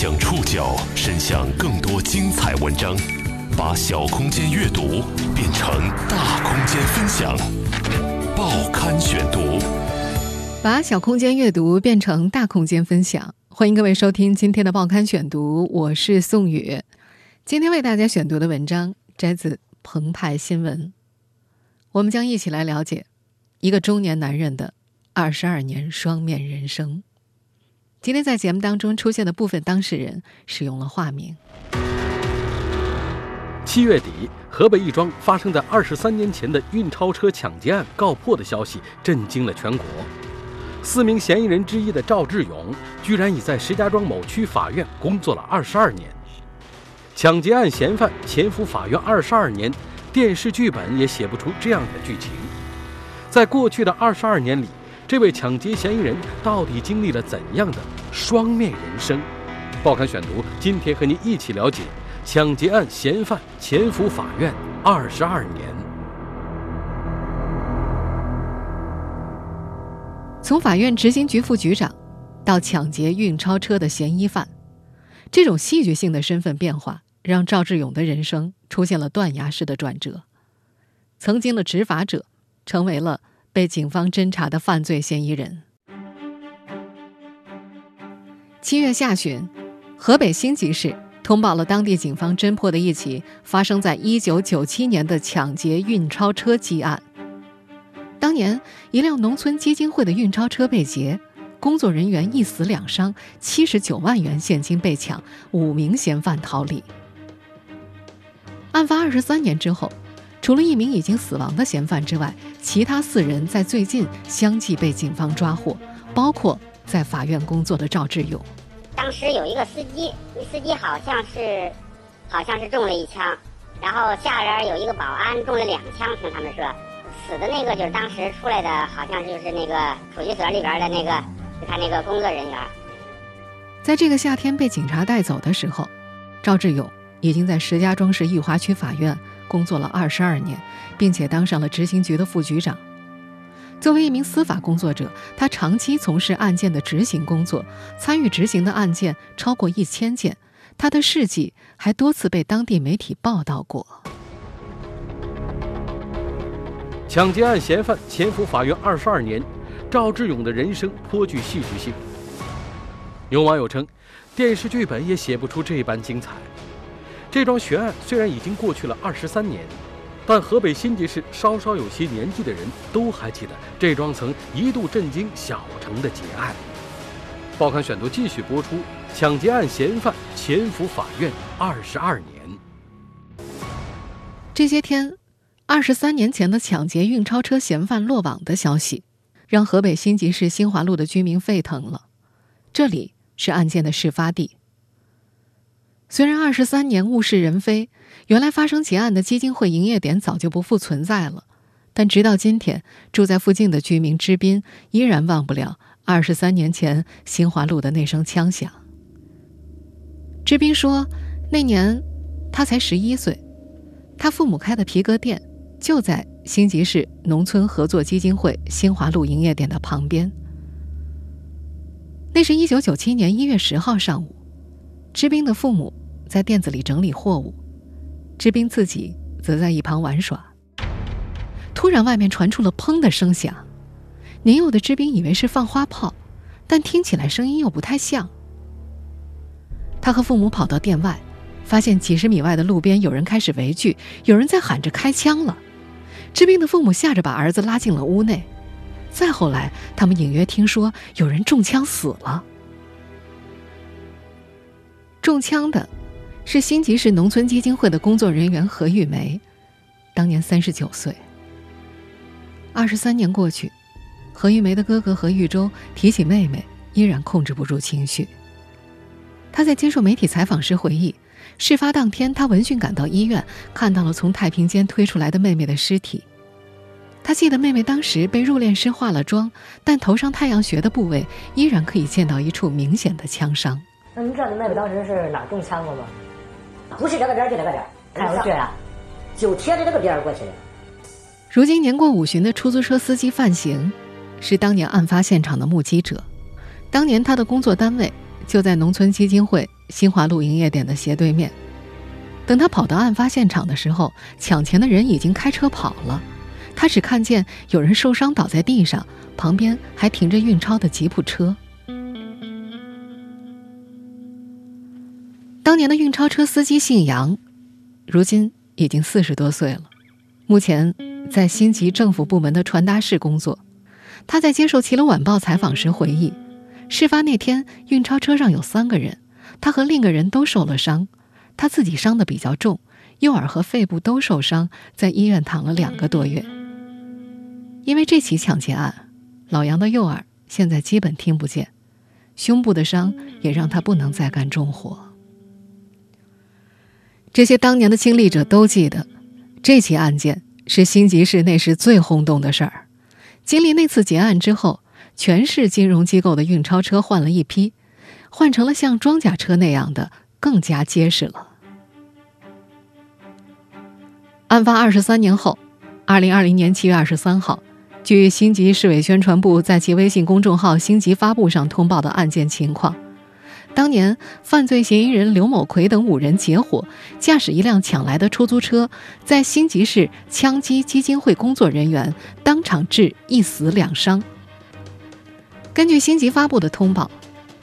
将触角伸向更多精彩文章，把小空间阅读变成大空间分享。报刊选读，把小空间阅读变成大空间分享。欢迎各位收听今天的报刊选读，我是宋宇。今天为大家选读的文章摘自澎湃新闻，我们将一起来了解一个中年男人的二十二年双面人生。今天在节目当中出现的部分当事人使用了化名。七月底，河北亦庄发生在二十三年前的运钞车抢劫案告破的消息震惊了全国。四名嫌疑人之一的赵志勇，居然已在石家庄某区法院工作了二十二年。抢劫案嫌犯潜伏法院二十二年，电视剧本也写不出这样的剧情。在过去的二十二年里。这位抢劫嫌疑人到底经历了怎样的双面人生？报刊选读，今天和您一起了解抢劫案嫌犯潜伏法院二十二年。从法院执行局副局长到抢劫运钞车的嫌疑犯，这种戏剧性的身份变化，让赵志勇的人生出现了断崖式的转折。曾经的执法者，成为了。被警方侦查的犯罪嫌疑人。七月下旬，河北辛集市通报了当地警方侦破的一起发生在一九九七年的抢劫运钞车积案。当年，一辆农村基金会的运钞车被劫，工作人员一死两伤，七十九万元现金被抢，五名嫌犯逃离。案发二十三年之后。除了一名已经死亡的嫌犯之外，其他四人在最近相继被警方抓获，包括在法院工作的赵志勇。当时有一个司机，司机好像是，好像是中了一枪，然后下边有一个保安中了两枪，听他们说，死的那个就是当时出来的，好像就是那个储蓄所里边的那个，就他那个工作人员。在这个夏天被警察带走的时候，赵志勇已经在石家庄市裕华区法院。工作了二十二年，并且当上了执行局的副局长。作为一名司法工作者，他长期从事案件的执行工作，参与执行的案件超过一千件。他的事迹还多次被当地媒体报道过。抢劫案嫌犯潜伏法院二十二年，赵志勇的人生颇具戏剧性。有网友称，电视剧本也写不出这般精彩。这桩悬案虽然已经过去了二十三年，但河北辛集市稍稍有些年纪的人都还记得这桩曾一度震惊小城的劫案。报刊选读继续播出：抢劫案嫌犯潜伏法院二十二年。这些天，二十三年前的抢劫运钞车嫌犯落网的消息，让河北辛集市新华路的居民沸腾了。这里是案件的事发地。虽然二十三年物是人非，原来发生劫案的基金会营业点早就不复存在了，但直到今天，住在附近的居民支斌依然忘不了二十三年前新华路的那声枪响。支斌说，那年他才十一岁，他父母开的皮革店就在新集市农村合作基金会新华路营业点的旁边。那是一九九七年一月十号上午。志斌的父母在店子里整理货物，志斌自己则在一旁玩耍。突然，外面传出了“砰”的声响，年幼的志斌以为是放花炮，但听起来声音又不太像。他和父母跑到店外，发现几十米外的路边有人开始围聚，有人在喊着开枪了。志斌的父母吓着把儿子拉进了屋内。再后来，他们隐约听说有人中枪死了。中枪的，是新集市农村基金会的工作人员何玉梅，当年三十九岁。二十三年过去，何玉梅的哥哥何玉洲提起妹妹，依然控制不住情绪。他在接受媒体采访时回忆，事发当天他闻讯赶到医院，看到了从太平间推出来的妹妹的尸体。他记得妹妹当时被入殓师化了妆，但头上太阳穴的部位依然可以见到一处明显的枪伤。那你知道你妹妹当时是哪中枪了吗？不是这个边就这个点看不去啊，就贴着这个边过去的。如今年过五旬的出租车司机范行，是当年案发现场的目击者。当年他的工作单位就在农村基金会新华路营业点的斜对面。等他跑到案发现场的时候，抢钱的人已经开车跑了。他只看见有人受伤倒在地上，旁边还停着运钞的吉普车。当年的运钞车司机姓杨，如今已经四十多岁了，目前在新集政府部门的传达室工作。他在接受《齐鲁晚报》采访时回忆，事发那天运钞车上有三个人，他和另一个人都受了伤。他自己伤的比较重，右耳和肺部都受伤，在医院躺了两个多月。因为这起抢劫案，老杨的右耳现在基本听不见，胸部的伤也让他不能再干重活。这些当年的亲历者都记得，这起案件是新集市那时最轰动的事儿。经历那次劫案之后，全市金融机构的运钞车换了一批，换成了像装甲车那样的，更加结实了。案发二十三年后，二零二零年七月二十三号，据新集市委宣传部在其微信公众号“新集发布”上通报的案件情况，当年犯罪嫌疑人刘某奎等五人结伙，驾驶一辆抢来的出租车，在新集市枪击基金会工作人员，当场致一死两伤。根据新集发布的通报，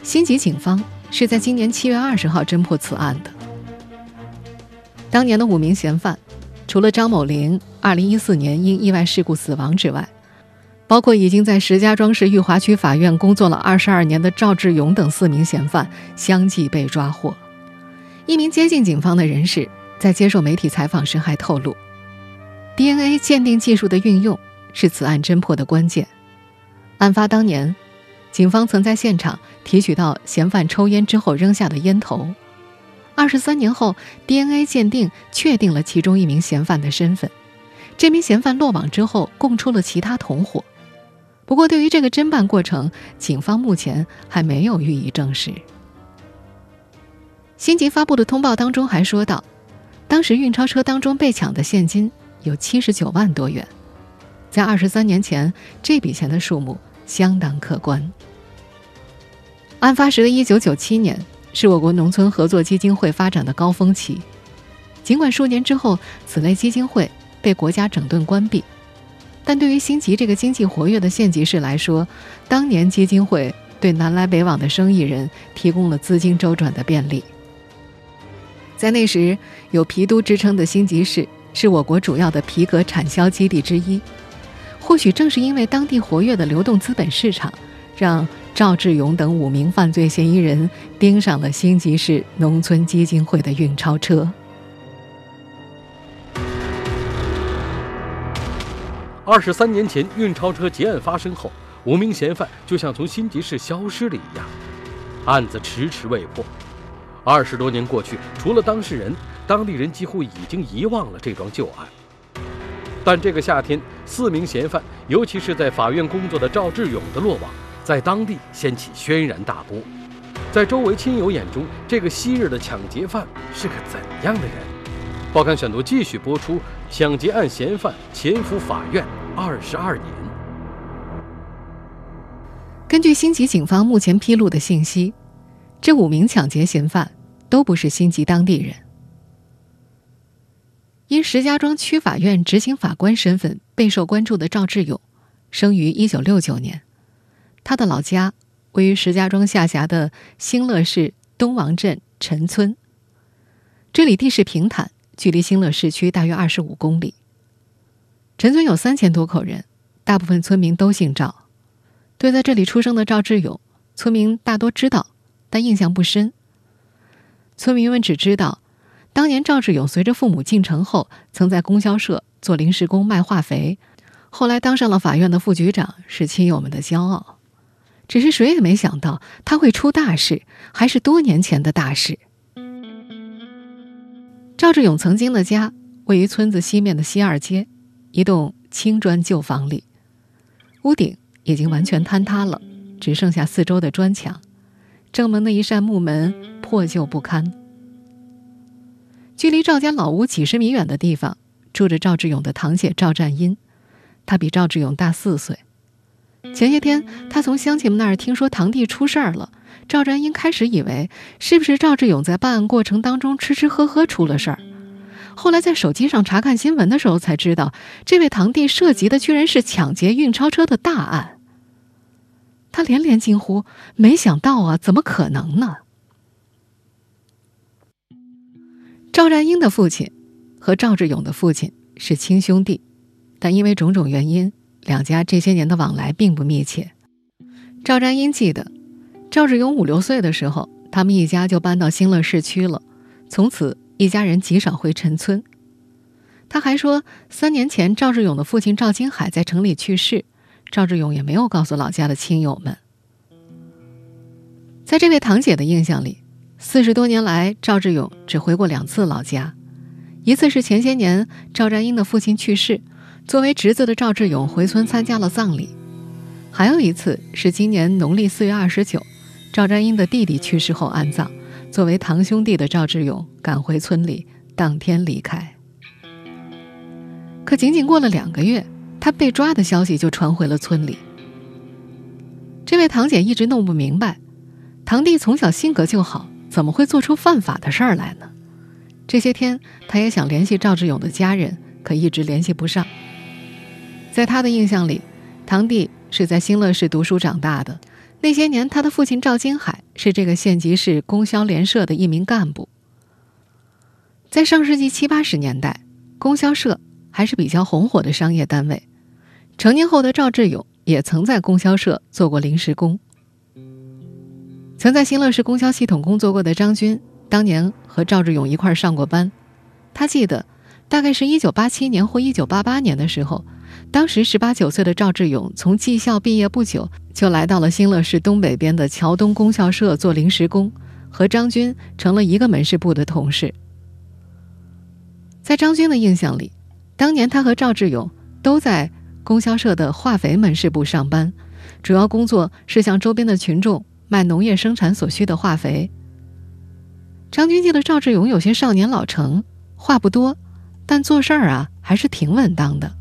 新集警方是在今年七月二十号侦破此案的。当年的五名嫌犯。除了张某林2014年因意外事故死亡之外，包括已经在石家庄市裕华区法院工作了22年的赵志勇等四名嫌犯相继被抓获。一名接近警方的人士在接受媒体采访时还透露，DNA 鉴定技术的运用是此案侦破的关键。案发当年，警方曾在现场提取到嫌犯抽烟之后扔下的烟头。二十三年后，DNA 鉴定确定了其中一名嫌犯的身份。这名嫌犯落网之后，供出了其他同伙。不过，对于这个侦办过程，警方目前还没有予以证实。新集发布的通报当中还说到，当时运钞车当中被抢的现金有七十九万多元，在二十三年前，这笔钱的数目相当可观。案发时的一九九七年。是我国农村合作基金会发展的高峰期，尽管数年之后此类基金会被国家整顿关闭，但对于新集这个经济活跃的县级市来说，当年基金会对南来北往的生意人提供了资金周转的便利。在那时有“皮都”之称的新集市，是我国主要的皮革产销基地之一。或许正是因为当地活跃的流动资本市场，让。赵志勇等五名犯罪嫌疑人盯上了新集市农村基金会的运钞车。二十三年前，运钞车劫案发生后，五名嫌犯就像从新集市消失了一样，案子迟迟未破。二十多年过去，除了当事人，当地人几乎已经遗忘了这桩旧案。但这个夏天，四名嫌犯，尤其是在法院工作的赵志勇的落网。在当地掀起轩然大波，在周围亲友眼中，这个昔日的抢劫犯是个怎样的人？报刊选读继续播出：抢劫案嫌犯潜伏法院二十二年。根据新集警方目前披露的信息，这五名抢劫嫌犯都不是新集当地人。因石家庄区法院执行法官身份备受关注的赵志勇，生于一九六九年。他的老家位于石家庄下辖的兴乐市东王镇陈村。这里地势平坦，距离兴乐市区大约二十五公里。陈村有三千多口人，大部分村民都姓赵。对在这里出生的赵志勇，村民大多知道，但印象不深。村民们只知道，当年赵志勇随着父母进城后，曾在供销社做临时工卖化肥，后来当上了法院的副局长，是亲友们的骄傲。只是谁也没想到他会出大事，还是多年前的大事。赵志勇曾经的家位于村子西面的西二街，一栋青砖旧房里，屋顶已经完全坍塌了，只剩下四周的砖墙，正门的一扇木门破旧不堪。距离赵家老屋几十米远的地方，住着赵志勇的堂姐赵占英，她比赵志勇大四岁。前些天，他从乡亲们那儿听说堂弟出事儿了，赵占英开始以为是不是赵志勇在办案过程当中吃吃喝喝出了事儿。后来在手机上查看新闻的时候，才知道这位堂弟涉及的居然是抢劫运钞车的大案。他连连惊呼：“没想到啊，怎么可能呢？”赵占英的父亲和赵志勇的父亲是亲兄弟，但因为种种原因，两家这些年的往来并不密切。赵占英记得，赵志勇五六岁的时候，他们一家就搬到新乐市区了，从此。一家人极少回陈村。他还说，三年前赵志勇的父亲赵金海在城里去世，赵志勇也没有告诉老家的亲友们。在这位堂姐的印象里，四十多年来，赵志勇只回过两次老家，一次是前些年赵占英的父亲去世，作为侄子的赵志勇回村参加了葬礼；还有一次是今年农历四月二十九，赵占英的弟弟去世后安葬。作为堂兄弟的赵志勇赶回村里，当天离开。可仅仅过了两个月，他被抓的消息就传回了村里。这位堂姐一直弄不明白，堂弟从小性格就好，怎么会做出犯法的事儿来呢？这些天，她也想联系赵志勇的家人，可一直联系不上。在他的印象里，堂弟是在新乐市读书长大的。那些年，他的父亲赵金海是这个县级市供销联社的一名干部。在上世纪七八十年代，供销社还是比较红火的商业单位。成年后的赵志勇也曾在供销社做过临时工。曾在新乐市供销系统工作过的张军，当年和赵志勇一块上过班。他记得，大概是一九八七年或一九八八年的时候。当时十八九岁的赵志勇从技校毕业不久，就来到了新乐市东北边的桥东供销社做临时工，和张军成了一个门市部的同事。在张军的印象里，当年他和赵志勇都在供销社的化肥门市部上班，主要工作是向周边的群众卖农业生产所需的化肥。张军记得赵志勇有些少年老成，话不多，但做事儿啊还是挺稳当的。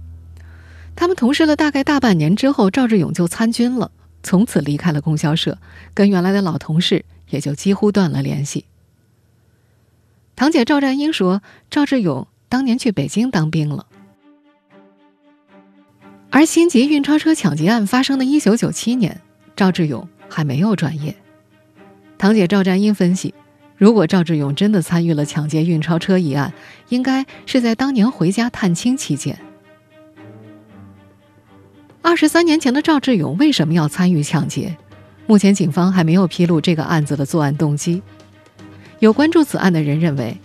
他们同事了大概大半年之后，赵志勇就参军了，从此离开了供销社，跟原来的老同事也就几乎断了联系。堂姐赵占英说，赵志勇当年去北京当兵了，而新吉运钞车抢劫案发生的一九九七年，赵志勇还没有转业。堂姐赵占英分析，如果赵志勇真的参与了抢劫运钞车一案，应该是在当年回家探亲期间。二十三年前的赵志勇为什么要参与抢劫？目前警方还没有披露这个案子的作案动机。有关注此案的人认为，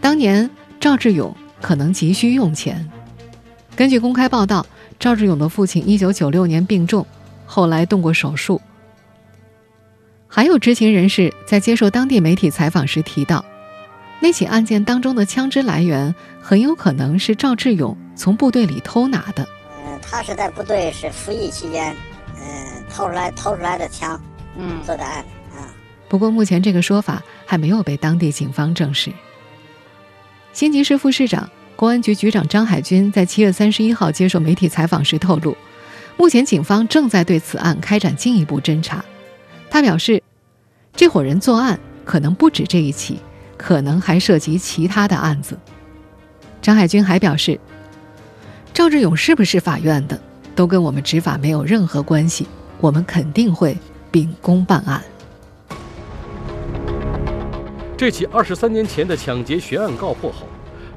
当年赵志勇可能急需用钱。根据公开报道，赵志勇的父亲一九九六年病重，后来动过手术。还有知情人士在接受当地媒体采访时提到，那起案件当中的枪支来源很有可能是赵志勇从部队里偷拿的。他是在部队是服役期间，嗯，偷出来偷出来的枪，嗯，做的案啊。不过目前这个说法还没有被当地警方证实。新吉市副市长、公安局局长张海军在七月三十一号接受媒体采访时透露，目前警方正在对此案开展进一步侦查。他表示，这伙人作案可能不止这一起，可能还涉及其他的案子。张海军还表示。赵志勇是不是法院的，都跟我们执法没有任何关系。我们肯定会秉公办案。这起二十三年前的抢劫悬案告破后，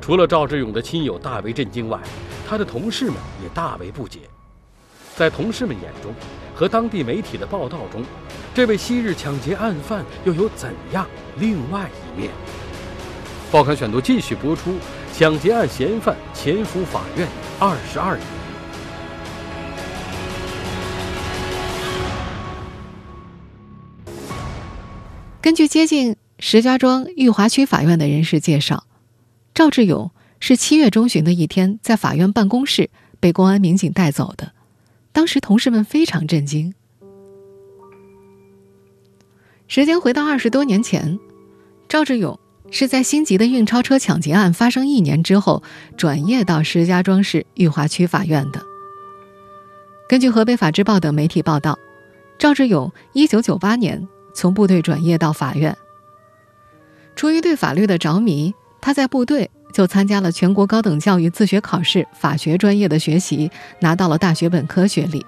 除了赵志勇的亲友大为震惊外，他的同事们也大为不解。在同事们眼中，和当地媒体的报道中，这位昔日抢劫案犯又有怎样另外一面？报刊选读继续播出：抢劫案嫌犯潜伏法院。二十二年。根据接近石家庄裕华区法院的人士介绍，赵志勇是七月中旬的一天在法院办公室被公安民警带走的。当时同事们非常震惊。时间回到二十多年前，赵志勇。是在新吉的运钞车抢劫案发生一年之后，转业到石家庄市裕华区法院的。根据河北法制报等媒体报道，赵志勇1998年从部队转业到法院。出于对法律的着迷，他在部队就参加了全国高等教育自学考试法学专业的学习，拿到了大学本科学历。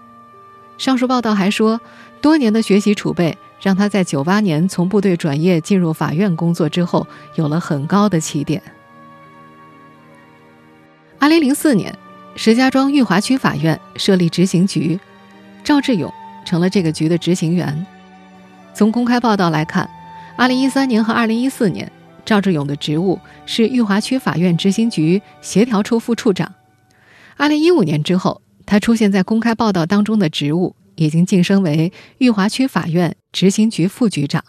上述报道还说，多年的学习储备让他在九八年从部队转业进入法院工作之后，有了很高的起点。二零零四年，石家庄裕华区法院设立执行局，赵志勇成了这个局的执行员。从公开报道来看，二零一三年和二零一四年，赵志勇的职务是裕华区法院执行局协调处副处长。二零一五年之后。他出现在公开报道当中的职务已经晋升为裕华区法院执行局副局长。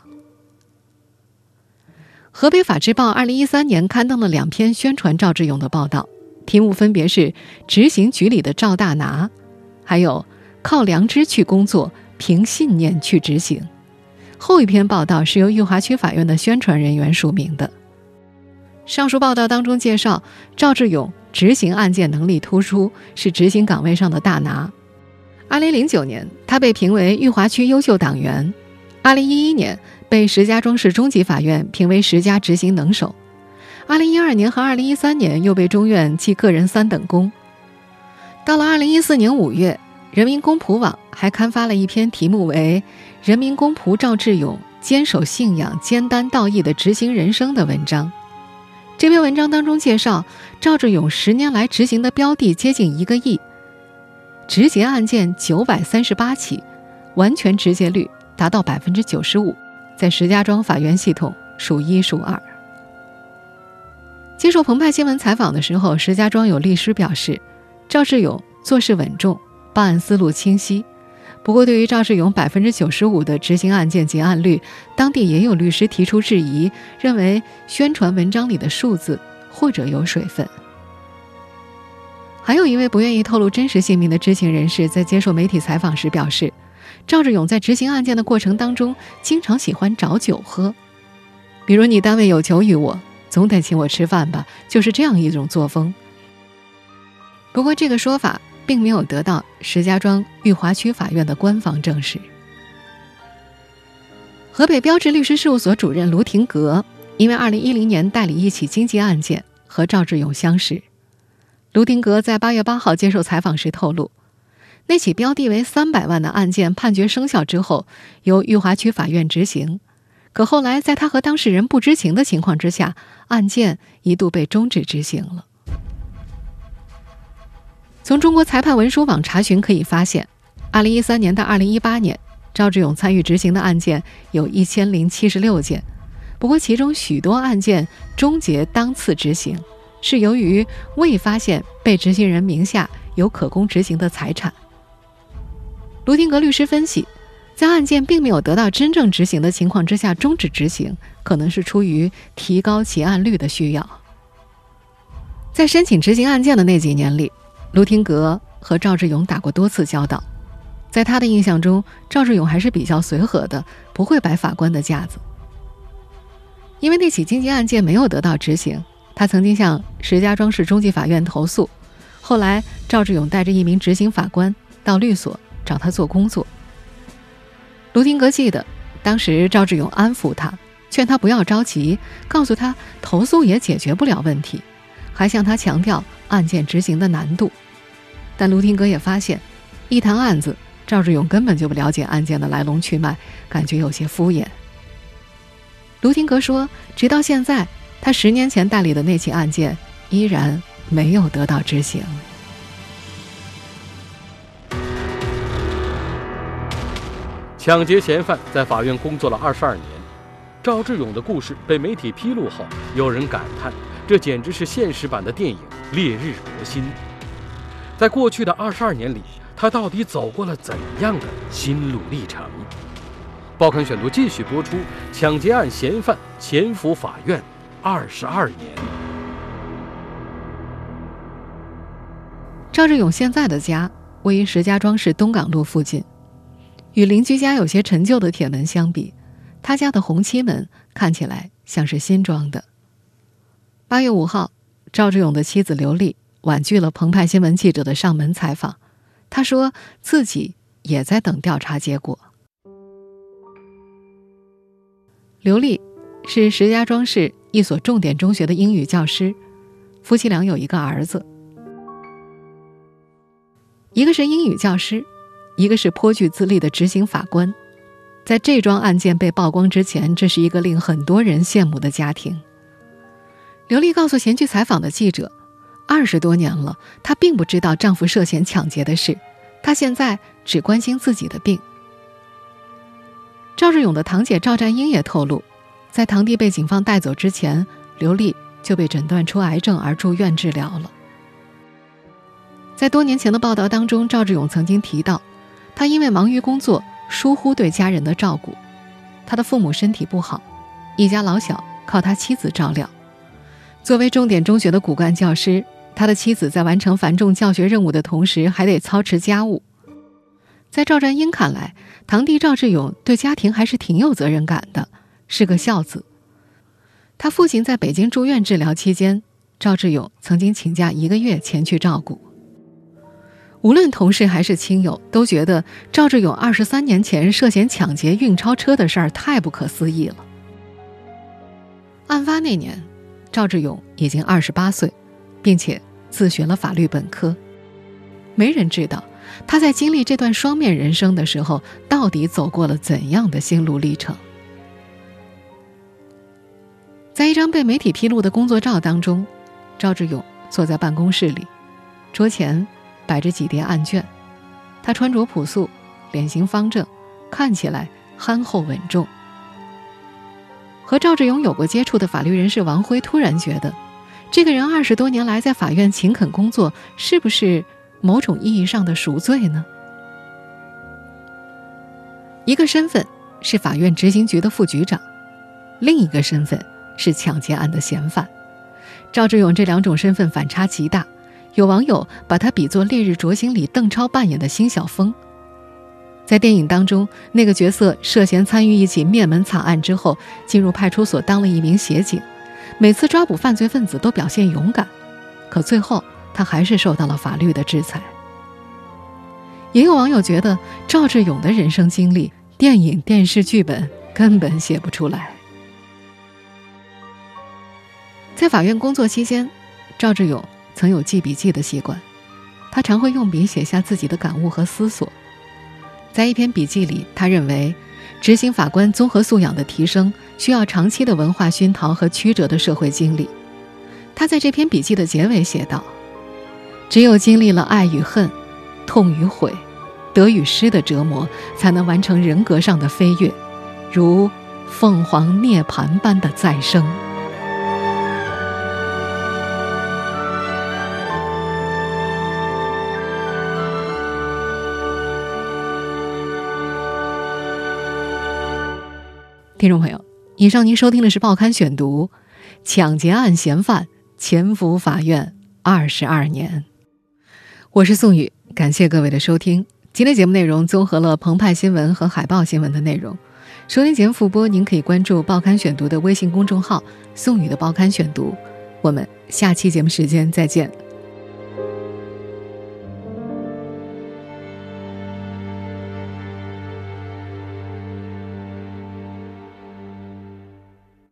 河北法制报二零一三年刊登了两篇宣传赵志勇的报道，题目分别是“执行局里的赵大拿”，还有“靠良知去工作，凭信念去执行”。后一篇报道是由裕华区法院的宣传人员署名的。上述报道当中介绍赵志勇。执行案件能力突出，是执行岗位上的大拿。二零零九年，他被评为裕华区优秀党员；二零一一年，被石家庄市中级法院评为十佳执行能手；二零一二年和二零一三年，又被中院记个人三等功。到了二零一四年五月，人民公仆网还刊发了一篇题目为《人民公仆赵志勇坚守信仰、肩担道义的执行人生》的文章。这篇文章当中介绍，赵志勇十年来执行的标的接近一个亿，执结案件九百三十八起，完全执结率达到百分之九十五，在石家庄法院系统数一数二。接受澎湃新闻采访的时候，石家庄有律师表示，赵志勇做事稳重，办案思路清晰。不过，对于赵志勇百分之九十五的执行案件结案率，当地也有律师提出质疑，认为宣传文章里的数字或者有水分。还有一位不愿意透露真实姓名的知情人士在接受媒体采访时表示，赵志勇在执行案件的过程当中，经常喜欢找酒喝，比如你单位有求于我，总得请我吃饭吧，就是这样一种作风。不过，这个说法。并没有得到石家庄裕华区法院的官方证实。河北标志律师事务所主任卢廷格因为2010年代理一起经济案件和赵志勇相识。卢廷格在8月8号接受采访时透露，那起标的为300万的案件判决生效之后，由裕华区法院执行，可后来在他和当事人不知情的情况之下，案件一度被终止执行了。从中国裁判文书网查询可以发现，2013年到2018年，赵志勇参与执行的案件有一千零七十六件。不过，其中许多案件终结当次执行，是由于未发现被执行人名下有可供执行的财产。卢廷格律师分析，在案件并没有得到真正执行的情况之下终止执行，可能是出于提高结案率的需要。在申请执行案件的那几年里。卢廷格和赵志勇打过多次交道，在他的印象中，赵志勇还是比较随和的，不会摆法官的架子。因为那起经济案件没有得到执行，他曾经向石家庄市中级法院投诉。后来，赵志勇带着一名执行法官到律所找他做工作。卢廷格记得，当时赵志勇安抚他，劝他不要着急，告诉他投诉也解决不了问题，还向他强调案件执行的难度。但卢廷格也发现，一谈案子，赵志勇根本就不了解案件的来龙去脉，感觉有些敷衍。卢廷格说，直到现在，他十年前代理的那起案件依然没有得到执行。抢劫嫌犯在法院工作了二十二年，赵志勇的故事被媒体披露后，有人感叹，这简直是现实版的电影《烈日灼心》。在过去的二十二年里，他到底走过了怎样的心路历程？报刊选读继续播出：抢劫案嫌犯潜伏法院二十二年。赵志勇现在的家位于石家庄市东港路附近，与邻居家有些陈旧的铁门相比，他家的红漆门看起来像是新装的。八月五号，赵志勇的妻子刘丽。婉拒了澎湃新闻记者的上门采访，他说自己也在等调查结果。刘丽是石家庄市一所重点中学的英语教师，夫妻俩有一个儿子。一个是英语教师，一个是颇具资历的执行法官。在这桩案件被曝光之前，这是一个令很多人羡慕的家庭。刘丽告诉前去采访的记者，二十多年了，她并不知道丈夫涉嫌抢劫的事，她现在只关心自己的病。赵志勇的堂姐赵占英也透露，在堂弟被警方带走之前，刘丽就被诊断出癌症而住院治疗了。在多年前的报道当中，赵志勇曾经提到，他因为忙于工作，疏忽对家人的照顾，他的父母身体不好，一家老小靠他妻子照料。作为重点中学的骨干教师，他的妻子在完成繁重教学任务的同时，还得操持家务。在赵占英看来，堂弟赵志勇对家庭还是挺有责任感的，是个孝子。他父亲在北京住院治疗期间，赵志勇曾经请假一个月前去照顾。无论同事还是亲友，都觉得赵志勇二十三年前涉嫌抢劫运钞车的事儿太不可思议了。案发那年，赵志勇已经二十八岁，并且自学了法律本科。没人知道。他在经历这段双面人生的时候，到底走过了怎样的心路历程？在一张被媒体披露的工作照当中，赵志勇坐在办公室里，桌前摆着几叠案卷。他穿着朴素，脸型方正，看起来憨厚稳重。和赵志勇有过接触的法律人士王辉突然觉得，这个人二十多年来在法院勤恳工作，是不是？某种意义上的赎罪呢？一个身份是法院执行局的副局长，另一个身份是抢劫案的嫌犯。赵志勇这两种身份反差极大，有网友把他比作《烈日灼心》里邓超扮演的辛晓峰。在电影当中，那个角色涉嫌参与一起灭门惨案之后，进入派出所当了一名协警，每次抓捕犯罪分子都表现勇敢，可最后。他还是受到了法律的制裁。也有网友觉得赵志勇的人生经历，电影、电视剧本根本写不出来。在法院工作期间，赵志勇曾有记笔记的习惯，他常会用笔写下自己的感悟和思索。在一篇笔记里，他认为，执行法官综合素养的提升，需要长期的文化熏陶和曲折的社会经历。他在这篇笔记的结尾写道。只有经历了爱与恨、痛与悔、得与失的折磨，才能完成人格上的飞跃，如凤凰涅槃般的再生。听众朋友，以上您收听的是《报刊选读》，抢劫案嫌犯潜伏法院二十二年。我是宋宇，感谢各位的收听。今天节目内容综合了澎湃新闻和海报新闻的内容。收听节目复播，您可以关注《报刊选读》的微信公众号“宋宇的报刊选读”。我们下期节目时间再见。